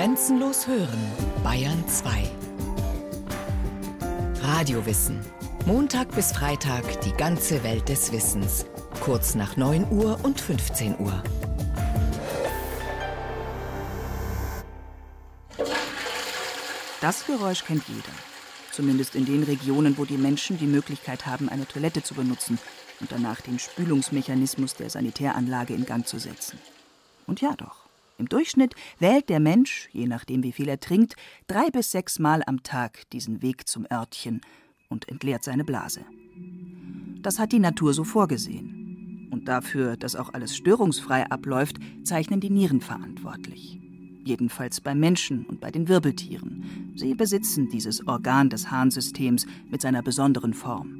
Grenzenlos hören, Bayern 2. Radiowissen. Montag bis Freitag die ganze Welt des Wissens. Kurz nach 9 Uhr und 15 Uhr. Das Geräusch kennt jeder. Zumindest in den Regionen, wo die Menschen die Möglichkeit haben, eine Toilette zu benutzen und danach den Spülungsmechanismus der Sanitäranlage in Gang zu setzen. Und ja doch, im Durchschnitt wählt der Mensch, je nachdem wie viel er trinkt, drei bis sechs Mal am Tag diesen Weg zum Örtchen und entleert seine Blase. Das hat die Natur so vorgesehen. Und dafür, dass auch alles störungsfrei abläuft, zeichnen die Nieren verantwortlich. Jedenfalls beim Menschen und bei den Wirbeltieren. Sie besitzen dieses Organ des Harnsystems mit seiner besonderen Form.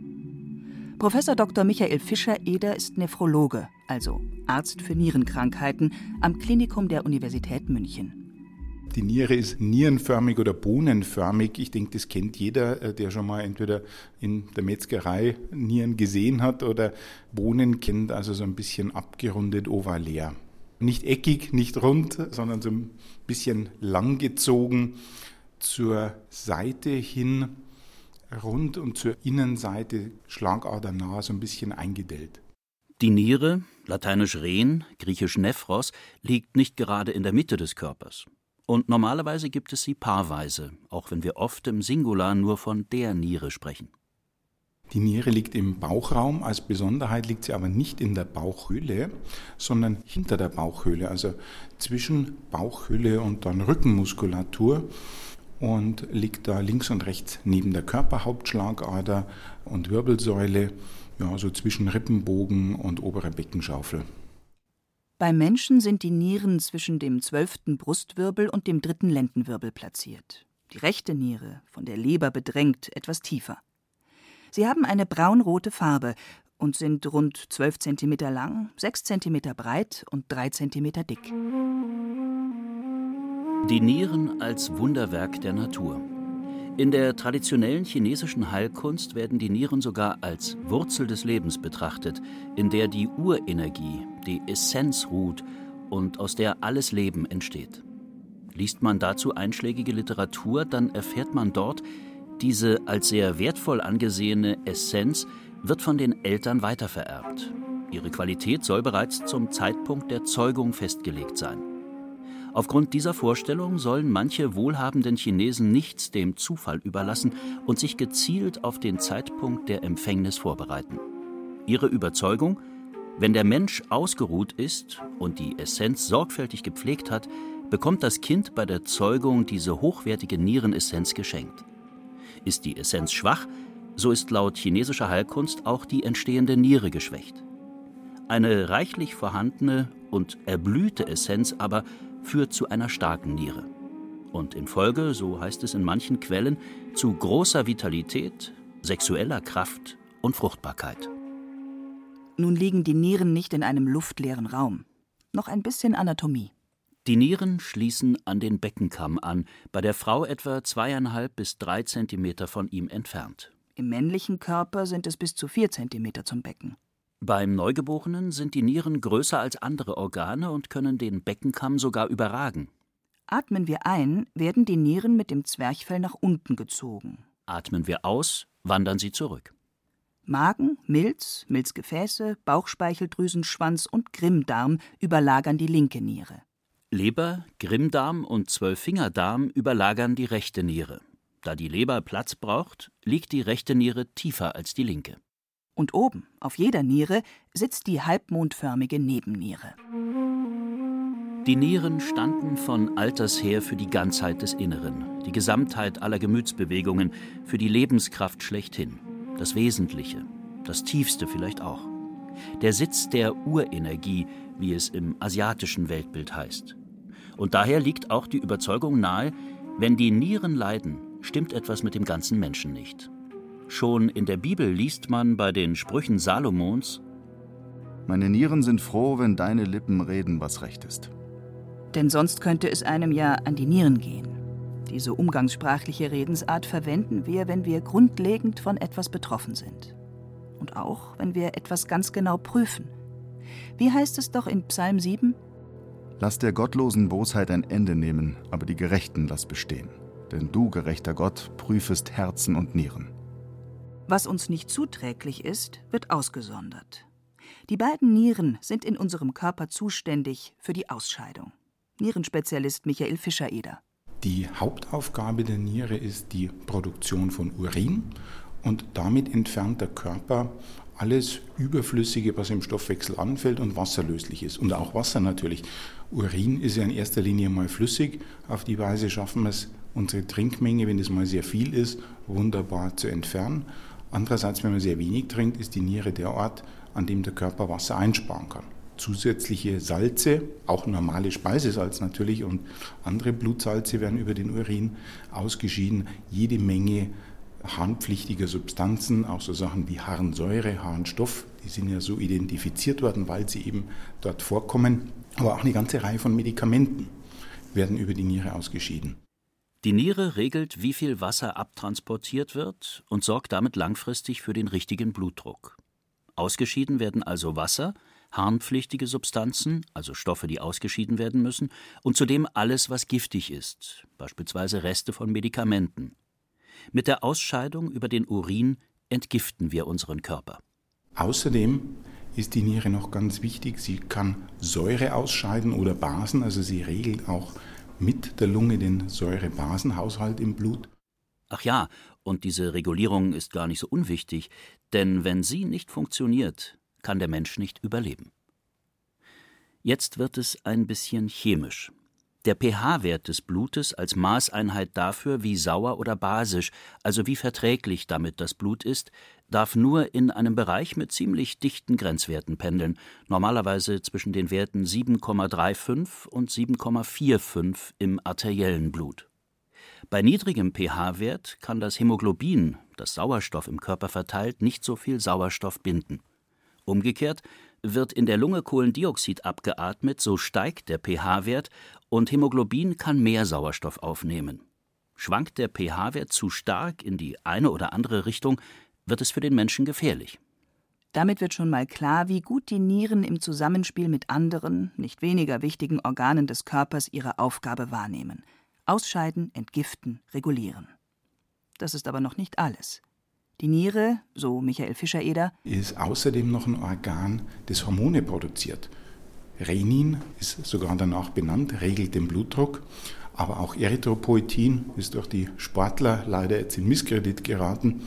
Professor Dr. Michael Fischer-Eder ist Nephrologe, also Arzt für Nierenkrankheiten, am Klinikum der Universität München. Die Niere ist nierenförmig oder bohnenförmig. Ich denke, das kennt jeder, äh, der schon mal entweder in der Metzgerei Nieren gesehen hat oder Bohnen kennt, also so ein bisschen abgerundet ovalär. Nicht eckig, nicht rund, sondern so ein bisschen langgezogen zur Seite hin rund und zur Innenseite schlagadernah so ein bisschen eingedellt. Die Niere, lateinisch Ren, griechisch Nephros, liegt nicht gerade in der Mitte des Körpers. Und normalerweise gibt es sie paarweise, auch wenn wir oft im Singular nur von der Niere sprechen. Die Niere liegt im Bauchraum, als Besonderheit liegt sie aber nicht in der Bauchhöhle, sondern hinter der Bauchhöhle, also zwischen Bauchhöhle und dann Rückenmuskulatur und liegt da links und rechts neben der Körperhauptschlagader und Wirbelsäule, ja, so zwischen Rippenbogen und oberer Beckenschaufel. Beim Menschen sind die Nieren zwischen dem zwölften Brustwirbel und dem dritten Lendenwirbel platziert. Die rechte Niere, von der Leber bedrängt, etwas tiefer. Sie haben eine braunrote Farbe und sind rund 12 cm lang, 6 cm breit und 3 cm dick. Die Nieren als Wunderwerk der Natur. In der traditionellen chinesischen Heilkunst werden die Nieren sogar als Wurzel des Lebens betrachtet, in der die Urenergie, die Essenz ruht und aus der alles Leben entsteht. Liest man dazu einschlägige Literatur, dann erfährt man dort, diese als sehr wertvoll angesehene Essenz wird von den Eltern weitervererbt. Ihre Qualität soll bereits zum Zeitpunkt der Zeugung festgelegt sein. Aufgrund dieser Vorstellung sollen manche wohlhabenden Chinesen nichts dem Zufall überlassen und sich gezielt auf den Zeitpunkt der Empfängnis vorbereiten. Ihre Überzeugung, wenn der Mensch ausgeruht ist und die Essenz sorgfältig gepflegt hat, bekommt das Kind bei der Zeugung diese hochwertige Nierenessenz geschenkt. Ist die Essenz schwach, so ist laut chinesischer Heilkunst auch die entstehende Niere geschwächt. Eine reichlich vorhandene und erblühte Essenz aber führt zu einer starken Niere. Und in Folge, so heißt es in manchen Quellen, zu großer Vitalität, sexueller Kraft und Fruchtbarkeit. Nun liegen die Nieren nicht in einem luftleeren Raum. Noch ein bisschen Anatomie. Die Nieren schließen an den Beckenkamm an, bei der Frau etwa zweieinhalb bis drei Zentimeter von ihm entfernt. Im männlichen Körper sind es bis zu vier Zentimeter zum Becken. Beim Neugeborenen sind die Nieren größer als andere Organe und können den Beckenkamm sogar überragen. Atmen wir ein, werden die Nieren mit dem Zwerchfell nach unten gezogen. Atmen wir aus, wandern sie zurück. Magen, Milz, Milzgefäße, Bauchspeicheldrüsenschwanz und Grimmdarm überlagern die linke Niere. Leber, Grimmdarm und Zwölffingerdarm überlagern die rechte Niere. Da die Leber Platz braucht, liegt die rechte Niere tiefer als die linke und oben, auf jeder Niere, sitzt die halbmondförmige Nebenniere. Die Nieren standen von alters her für die Ganzheit des Inneren, die Gesamtheit aller Gemütsbewegungen, für die Lebenskraft schlechthin, das Wesentliche, das Tiefste vielleicht auch. Der Sitz der Urenergie, wie es im asiatischen Weltbild heißt. Und daher liegt auch die Überzeugung nahe, wenn die Nieren leiden, stimmt etwas mit dem ganzen Menschen nicht. Schon in der Bibel liest man bei den Sprüchen Salomons Meine Nieren sind froh, wenn deine Lippen reden, was recht ist. Denn sonst könnte es einem ja an die Nieren gehen. Diese umgangssprachliche Redensart verwenden wir, wenn wir grundlegend von etwas betroffen sind. Und auch, wenn wir etwas ganz genau prüfen. Wie heißt es doch in Psalm 7? Lass der gottlosen Bosheit ein Ende nehmen, aber die Gerechten lass bestehen. Denn du, gerechter Gott, prüfest Herzen und Nieren. Was uns nicht zuträglich ist, wird ausgesondert. Die beiden Nieren sind in unserem Körper zuständig für die Ausscheidung. Nierenspezialist Michael Fischer-Eder. Die Hauptaufgabe der Niere ist die Produktion von Urin und damit entfernt der Körper alles Überflüssige, was im Stoffwechsel anfällt und wasserlöslich ist. Und auch Wasser natürlich. Urin ist ja in erster Linie mal flüssig. Auf die Weise schaffen wir es, unsere Trinkmenge, wenn es mal sehr viel ist, wunderbar zu entfernen. Andererseits, wenn man sehr wenig trinkt, ist die Niere der Ort, an dem der Körper Wasser einsparen kann. Zusätzliche Salze, auch normale Speisesalz natürlich und andere Blutsalze werden über den Urin ausgeschieden. Jede Menge harnpflichtiger Substanzen, auch so Sachen wie Harnsäure, Harnstoff, die sind ja so identifiziert worden, weil sie eben dort vorkommen. Aber auch eine ganze Reihe von Medikamenten werden über die Niere ausgeschieden. Die Niere regelt, wie viel Wasser abtransportiert wird und sorgt damit langfristig für den richtigen Blutdruck. Ausgeschieden werden also Wasser, harnpflichtige Substanzen, also Stoffe, die ausgeschieden werden müssen, und zudem alles, was giftig ist, beispielsweise Reste von Medikamenten. Mit der Ausscheidung über den Urin entgiften wir unseren Körper. Außerdem ist die Niere noch ganz wichtig. Sie kann Säure ausscheiden oder Basen, also sie regelt auch mit der Lunge den Säure-Basen-Haushalt im Blut. Ach ja, und diese Regulierung ist gar nicht so unwichtig, denn wenn sie nicht funktioniert, kann der Mensch nicht überleben. Jetzt wird es ein bisschen chemisch. Der pH-Wert des Blutes als Maßeinheit dafür, wie sauer oder basisch, also wie verträglich damit das Blut ist, darf nur in einem Bereich mit ziemlich dichten Grenzwerten pendeln, normalerweise zwischen den Werten 7,35 und 7,45 im arteriellen Blut. Bei niedrigem pH-Wert kann das Hämoglobin, das Sauerstoff im Körper verteilt, nicht so viel Sauerstoff binden. Umgekehrt wird in der Lunge Kohlendioxid abgeatmet, so steigt der pH-Wert und Hämoglobin kann mehr Sauerstoff aufnehmen. Schwankt der pH-Wert zu stark in die eine oder andere Richtung, wird es für den Menschen gefährlich. Damit wird schon mal klar, wie gut die Nieren im Zusammenspiel mit anderen, nicht weniger wichtigen Organen des Körpers ihre Aufgabe wahrnehmen. Ausscheiden, entgiften, regulieren. Das ist aber noch nicht alles. Die Niere, so Michael Fischer-Eder, ist außerdem noch ein Organ, das Hormone produziert. Renin ist sogar danach benannt, regelt den Blutdruck, aber auch Erythropoetin ist durch die Sportler leider jetzt in Misskredit geraten,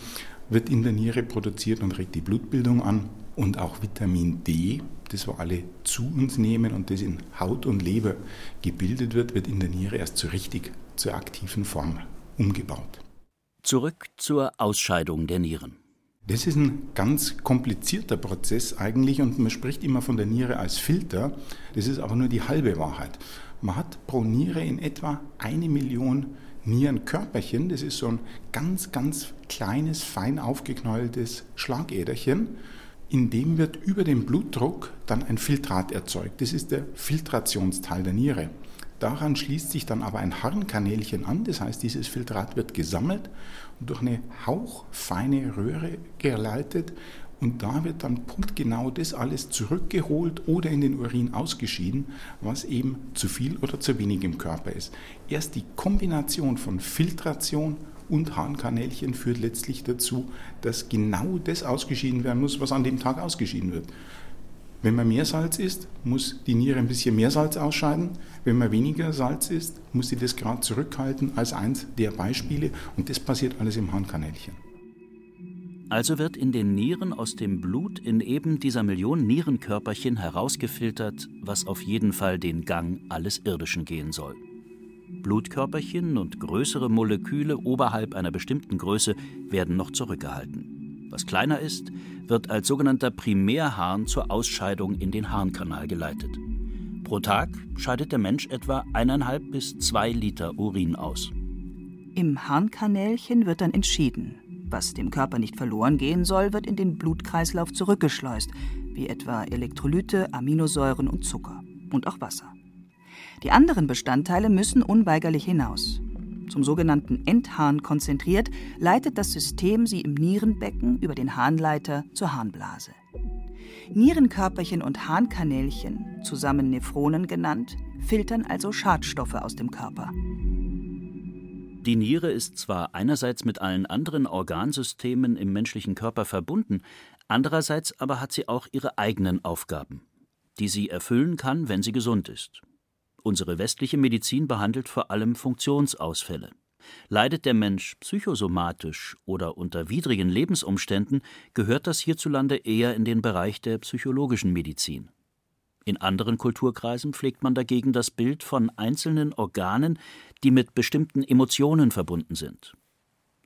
wird in der Niere produziert und regt die Blutbildung an. Und auch Vitamin D, das wir alle zu uns nehmen und das in Haut und Leber gebildet wird, wird in der Niere erst so richtig zur aktiven Form umgebaut. Zurück zur Ausscheidung der Nieren. Das ist ein ganz komplizierter Prozess eigentlich und man spricht immer von der Niere als Filter. Das ist aber nur die halbe Wahrheit. Man hat pro Niere in etwa eine Million Nierenkörperchen. Das ist so ein ganz, ganz kleines, fein aufgeknäultes Schlagäderchen. In dem wird über den Blutdruck dann ein Filtrat erzeugt. Das ist der Filtrationsteil der Niere. Daran schließt sich dann aber ein Harnkanälchen an, das heißt, dieses Filtrat wird gesammelt und durch eine hauchfeine Röhre geleitet und da wird dann punktgenau das alles zurückgeholt oder in den Urin ausgeschieden, was eben zu viel oder zu wenig im Körper ist. Erst die Kombination von Filtration und Harnkanälchen führt letztlich dazu, dass genau das ausgeschieden werden muss, was an dem Tag ausgeschieden wird. Wenn man mehr Salz isst, muss die Niere ein bisschen mehr Salz ausscheiden. Wenn man weniger Salz isst, muss sie das gerade zurückhalten als eins der Beispiele. Und das passiert alles im Harnkanälchen. Also wird in den Nieren aus dem Blut in eben dieser Million Nierenkörperchen herausgefiltert, was auf jeden Fall den Gang alles Irdischen gehen soll. Blutkörperchen und größere Moleküle oberhalb einer bestimmten Größe werden noch zurückgehalten. Was kleiner ist, wird als sogenannter Primärharn zur Ausscheidung in den Harnkanal geleitet. Pro Tag scheidet der Mensch etwa eineinhalb bis zwei Liter Urin aus. Im Harnkanälchen wird dann entschieden. Was dem Körper nicht verloren gehen soll, wird in den Blutkreislauf zurückgeschleust, wie etwa Elektrolyte, Aminosäuren und Zucker und auch Wasser. Die anderen Bestandteile müssen unweigerlich hinaus zum sogenannten Endhahn konzentriert, leitet das System sie im Nierenbecken über den Harnleiter zur Harnblase. Nierenkörperchen und Harnkanälchen, zusammen Nephronen genannt, filtern also Schadstoffe aus dem Körper. Die Niere ist zwar einerseits mit allen anderen Organsystemen im menschlichen Körper verbunden, andererseits aber hat sie auch ihre eigenen Aufgaben, die sie erfüllen kann, wenn sie gesund ist. Unsere westliche Medizin behandelt vor allem Funktionsausfälle. Leidet der Mensch psychosomatisch oder unter widrigen Lebensumständen, gehört das hierzulande eher in den Bereich der psychologischen Medizin. In anderen Kulturkreisen pflegt man dagegen das Bild von einzelnen Organen, die mit bestimmten Emotionen verbunden sind.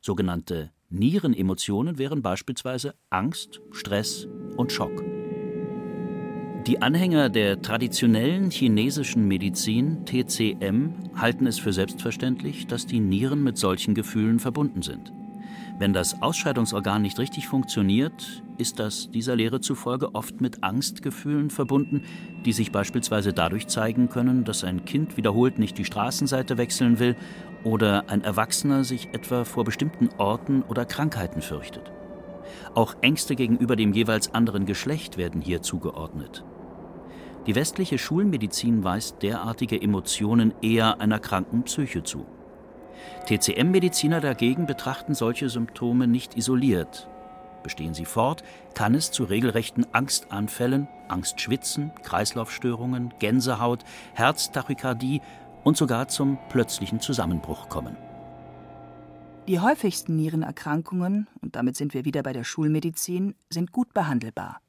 Sogenannte Nierenemotionen wären beispielsweise Angst, Stress und Schock. Die Anhänger der traditionellen chinesischen Medizin TCM halten es für selbstverständlich, dass die Nieren mit solchen Gefühlen verbunden sind. Wenn das Ausscheidungsorgan nicht richtig funktioniert, ist das dieser Lehre zufolge oft mit Angstgefühlen verbunden, die sich beispielsweise dadurch zeigen können, dass ein Kind wiederholt nicht die Straßenseite wechseln will oder ein Erwachsener sich etwa vor bestimmten Orten oder Krankheiten fürchtet. Auch Ängste gegenüber dem jeweils anderen Geschlecht werden hier zugeordnet. Die westliche Schulmedizin weist derartige Emotionen eher einer kranken Psyche zu. TCM-Mediziner dagegen betrachten solche Symptome nicht isoliert. Bestehen sie fort, kann es zu regelrechten Angstanfällen, Angstschwitzen, Kreislaufstörungen, Gänsehaut, Herztachykardie und sogar zum plötzlichen Zusammenbruch kommen. Die häufigsten Nierenerkrankungen, und damit sind wir wieder bei der Schulmedizin, sind gut behandelbar.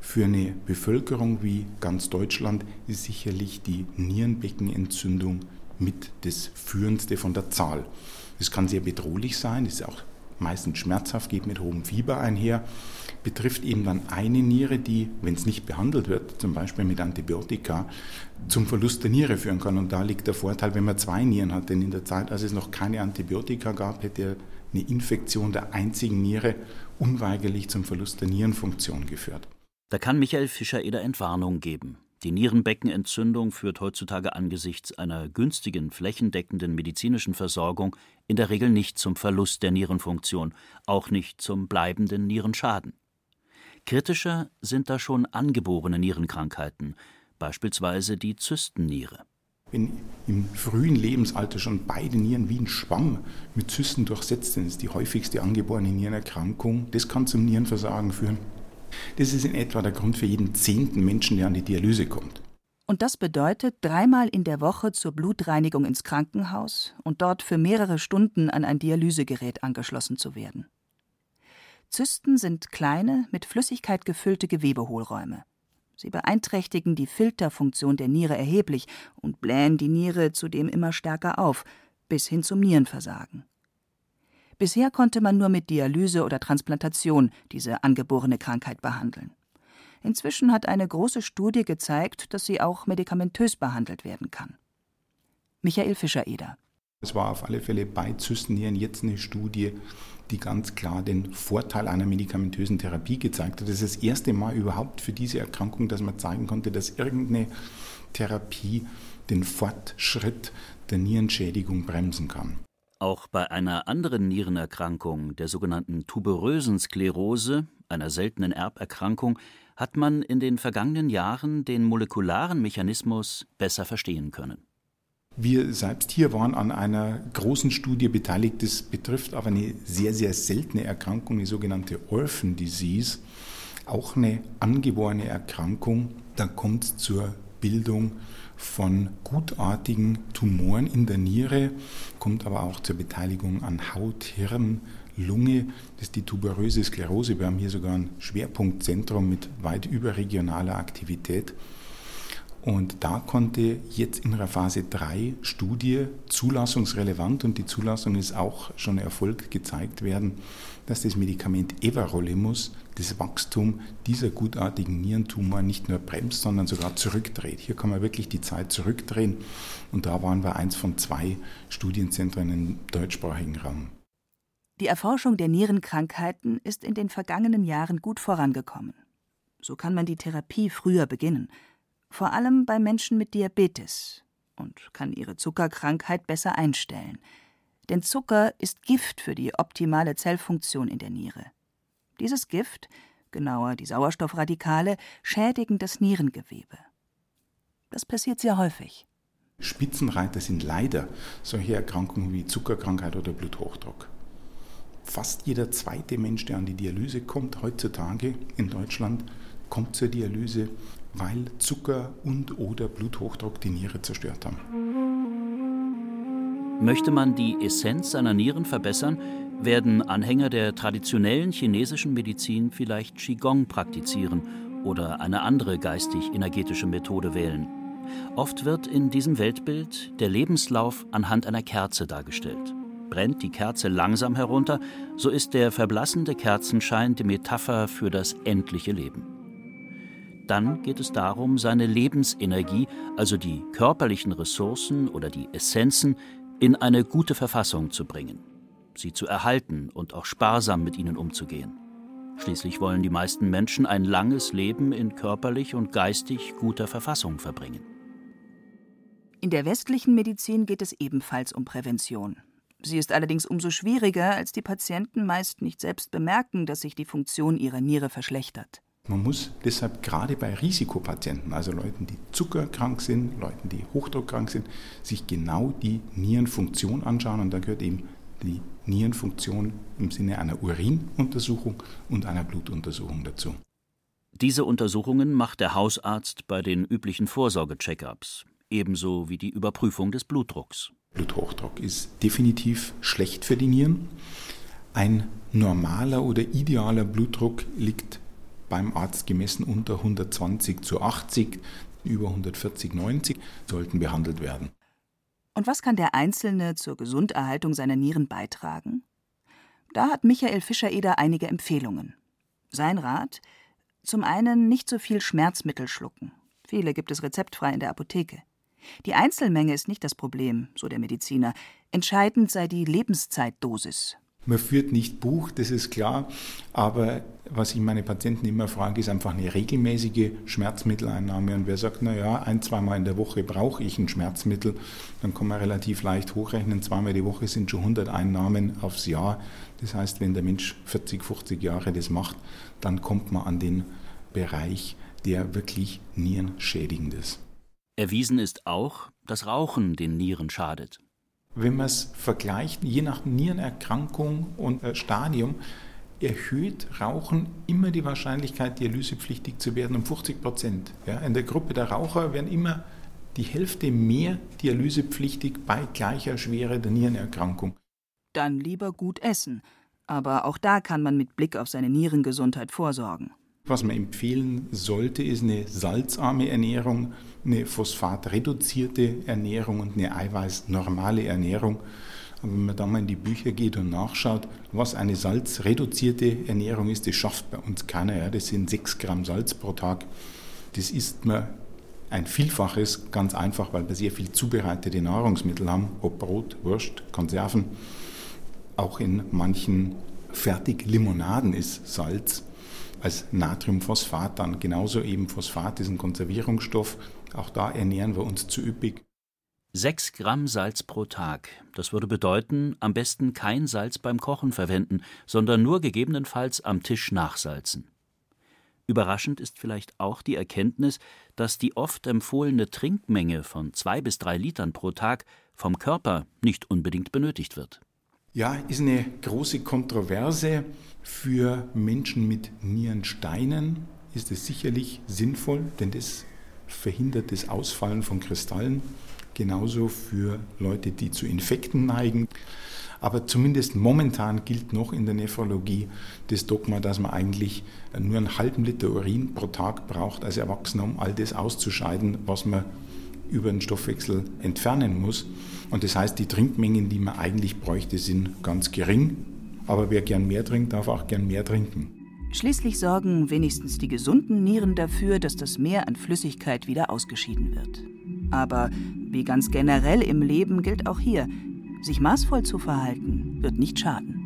Für eine Bevölkerung wie ganz Deutschland ist sicherlich die Nierenbeckenentzündung mit das Führendste von der Zahl. Es kann sehr bedrohlich sein, ist auch meistens schmerzhaft, geht mit hohem Fieber einher, betrifft eben dann eine Niere, die, wenn es nicht behandelt wird, zum Beispiel mit Antibiotika, zum Verlust der Niere führen kann. Und da liegt der Vorteil, wenn man zwei Nieren hat. Denn in der Zeit, als es noch keine Antibiotika gab, hätte eine Infektion der einzigen Niere unweigerlich zum Verlust der Nierenfunktion geführt. Da kann Michael Fischer-Eder Entwarnung geben. Die Nierenbeckenentzündung führt heutzutage angesichts einer günstigen, flächendeckenden medizinischen Versorgung in der Regel nicht zum Verlust der Nierenfunktion, auch nicht zum bleibenden Nierenschaden. Kritischer sind da schon angeborene Nierenkrankheiten, beispielsweise die Zystenniere. Wenn im frühen Lebensalter schon beide Nieren wie ein Schwamm mit Zysten durchsetzt sind, ist die häufigste angeborene Nierenerkrankung. Das kann zum Nierenversagen führen. Das ist in etwa der Grund für jeden zehnten Menschen, der an die Dialyse kommt. Und das bedeutet, dreimal in der Woche zur Blutreinigung ins Krankenhaus und dort für mehrere Stunden an ein Dialysegerät angeschlossen zu werden. Zysten sind kleine, mit Flüssigkeit gefüllte Gewebehohlräume. Sie beeinträchtigen die Filterfunktion der Niere erheblich und blähen die Niere zudem immer stärker auf, bis hin zum Nierenversagen. Bisher konnte man nur mit Dialyse oder Transplantation diese angeborene Krankheit behandeln. Inzwischen hat eine große Studie gezeigt, dass sie auch medikamentös behandelt werden kann. Michael Fischer-Eder. Es war auf alle Fälle bei Zystennieren jetzt eine Studie, die ganz klar den Vorteil einer medikamentösen Therapie gezeigt hat. Das ist das erste Mal überhaupt für diese Erkrankung, dass man zeigen konnte, dass irgendeine Therapie den Fortschritt der Nierenschädigung bremsen kann. Auch bei einer anderen Nierenerkrankung, der sogenannten tuberösen Sklerose, einer seltenen Erberkrankung, hat man in den vergangenen Jahren den molekularen Mechanismus besser verstehen können. Wir selbst hier waren an einer großen Studie beteiligt. Das betrifft aber eine sehr, sehr seltene Erkrankung, die sogenannte Orphan Disease. Auch eine angeborene Erkrankung. Da kommt es zur Bildung von gutartigen Tumoren in der Niere, kommt aber auch zur Beteiligung an Haut, Hirn, Lunge. Das ist die tuberöse Sklerose. Wir haben hier sogar ein Schwerpunktzentrum mit weit überregionaler Aktivität. Und da konnte jetzt in der Phase 3 Studie zulassungsrelevant und die Zulassung ist auch schon erfolgt gezeigt werden, dass das Medikament Everolimus das Wachstum dieser gutartigen Nierentumor nicht nur bremst, sondern sogar zurückdreht. Hier kann man wirklich die Zeit zurückdrehen und da waren wir eins von zwei Studienzentren im deutschsprachigen Raum. Die Erforschung der Nierenkrankheiten ist in den vergangenen Jahren gut vorangekommen. So kann man die Therapie früher beginnen, vor allem bei Menschen mit Diabetes und kann ihre Zuckerkrankheit besser einstellen. Denn Zucker ist Gift für die optimale Zellfunktion in der Niere. Dieses Gift genauer die Sauerstoffradikale, schädigen das Nierengewebe. Das passiert sehr häufig. Spitzenreiter sind leider solche Erkrankungen wie Zuckerkrankheit oder Bluthochdruck. Fast jeder zweite Mensch, der an die Dialyse kommt, heutzutage in Deutschland, kommt zur Dialyse, weil Zucker und oder Bluthochdruck die Niere zerstört haben. Möchte man die Essenz seiner Nieren verbessern, werden Anhänger der traditionellen chinesischen Medizin vielleicht Qigong praktizieren oder eine andere geistig-energetische Methode wählen. Oft wird in diesem Weltbild der Lebenslauf anhand einer Kerze dargestellt. Brennt die Kerze langsam herunter, so ist der verblassende Kerzenschein die Metapher für das endliche Leben. Dann geht es darum, seine Lebensenergie, also die körperlichen Ressourcen oder die Essenzen, in eine gute Verfassung zu bringen, sie zu erhalten und auch sparsam mit ihnen umzugehen. Schließlich wollen die meisten Menschen ein langes Leben in körperlich und geistig guter Verfassung verbringen. In der westlichen Medizin geht es ebenfalls um Prävention. Sie ist allerdings umso schwieriger, als die Patienten meist nicht selbst bemerken, dass sich die Funktion ihrer Niere verschlechtert. Man muss deshalb gerade bei Risikopatienten, also Leuten, die zuckerkrank sind, Leuten, die hochdruckkrank sind, sich genau die Nierenfunktion anschauen. Und da gehört eben die Nierenfunktion im Sinne einer Urinuntersuchung und einer Blutuntersuchung dazu. Diese Untersuchungen macht der Hausarzt bei den üblichen Vorsorge-Check-ups, ebenso wie die Überprüfung des Blutdrucks. Bluthochdruck ist definitiv schlecht für die Nieren. Ein normaler oder idealer Blutdruck liegt beim Arzt gemessen unter 120 zu 80, über 140, 90 sollten behandelt werden. Und was kann der Einzelne zur Gesunderhaltung seiner Nieren beitragen? Da hat Michael Fischer-Eder einige Empfehlungen. Sein Rat? Zum einen nicht so viel Schmerzmittel schlucken. Viele gibt es rezeptfrei in der Apotheke. Die Einzelmenge ist nicht das Problem, so der Mediziner. Entscheidend sei die Lebenszeitdosis. Man führt nicht Buch, das ist klar, aber was ich meine Patienten immer frage, ist einfach eine regelmäßige Schmerzmitteleinnahme. Und wer sagt, na ja, ein, zweimal in der Woche brauche ich ein Schmerzmittel, dann kann man relativ leicht hochrechnen. Zweimal die Woche sind schon 100 Einnahmen aufs Jahr. Das heißt, wenn der Mensch 40, 50 Jahre das macht, dann kommt man an den Bereich, der wirklich nierenschädigend ist. Erwiesen ist auch, dass Rauchen den Nieren schadet. Wenn man es vergleicht, je nach Nierenerkrankung und äh, Stadium, erhöht Rauchen immer die Wahrscheinlichkeit, dialysepflichtig zu werden um 50 Prozent. Ja, in der Gruppe der Raucher werden immer die Hälfte mehr dialysepflichtig bei gleicher Schwere der Nierenerkrankung. Dann lieber gut essen. Aber auch da kann man mit Blick auf seine Nierengesundheit vorsorgen. Was man empfehlen sollte, ist eine salzarme Ernährung, eine phosphatreduzierte Ernährung und eine eiweißnormale Ernährung. Aber wenn man da mal in die Bücher geht und nachschaut, was eine salzreduzierte Ernährung ist, das schafft bei uns keiner. Ja. Das sind 6 Gramm Salz pro Tag. Das isst man ein Vielfaches, ganz einfach, weil wir sehr viel zubereitete Nahrungsmittel haben, ob Brot, Wurst, Konserven. Auch in manchen Fertiglimonaden ist Salz als Natriumphosphat dann. Genauso eben Phosphat ist ein Konservierungsstoff. Auch da ernähren wir uns zu üppig. Sechs Gramm Salz pro Tag. Das würde bedeuten, am besten kein Salz beim Kochen verwenden, sondern nur gegebenenfalls am Tisch nachsalzen. Überraschend ist vielleicht auch die Erkenntnis, dass die oft empfohlene Trinkmenge von zwei bis drei Litern pro Tag vom Körper nicht unbedingt benötigt wird. Ja, ist eine große Kontroverse. Für Menschen mit Nierensteinen ist es sicherlich sinnvoll, denn das verhindert das Ausfallen von Kristallen. Genauso für Leute, die zu Infekten neigen. Aber zumindest momentan gilt noch in der Nephrologie das Dogma, dass man eigentlich nur einen halben Liter Urin pro Tag braucht als Erwachsener, um all das auszuscheiden, was man über den Stoffwechsel entfernen muss. Und das heißt, die Trinkmengen, die man eigentlich bräuchte, sind ganz gering. Aber wer gern mehr trinkt, darf auch gern mehr trinken. Schließlich sorgen wenigstens die gesunden Nieren dafür, dass das Mehr an Flüssigkeit wieder ausgeschieden wird. Aber wie ganz generell im Leben gilt auch hier, sich maßvoll zu verhalten, wird nicht schaden.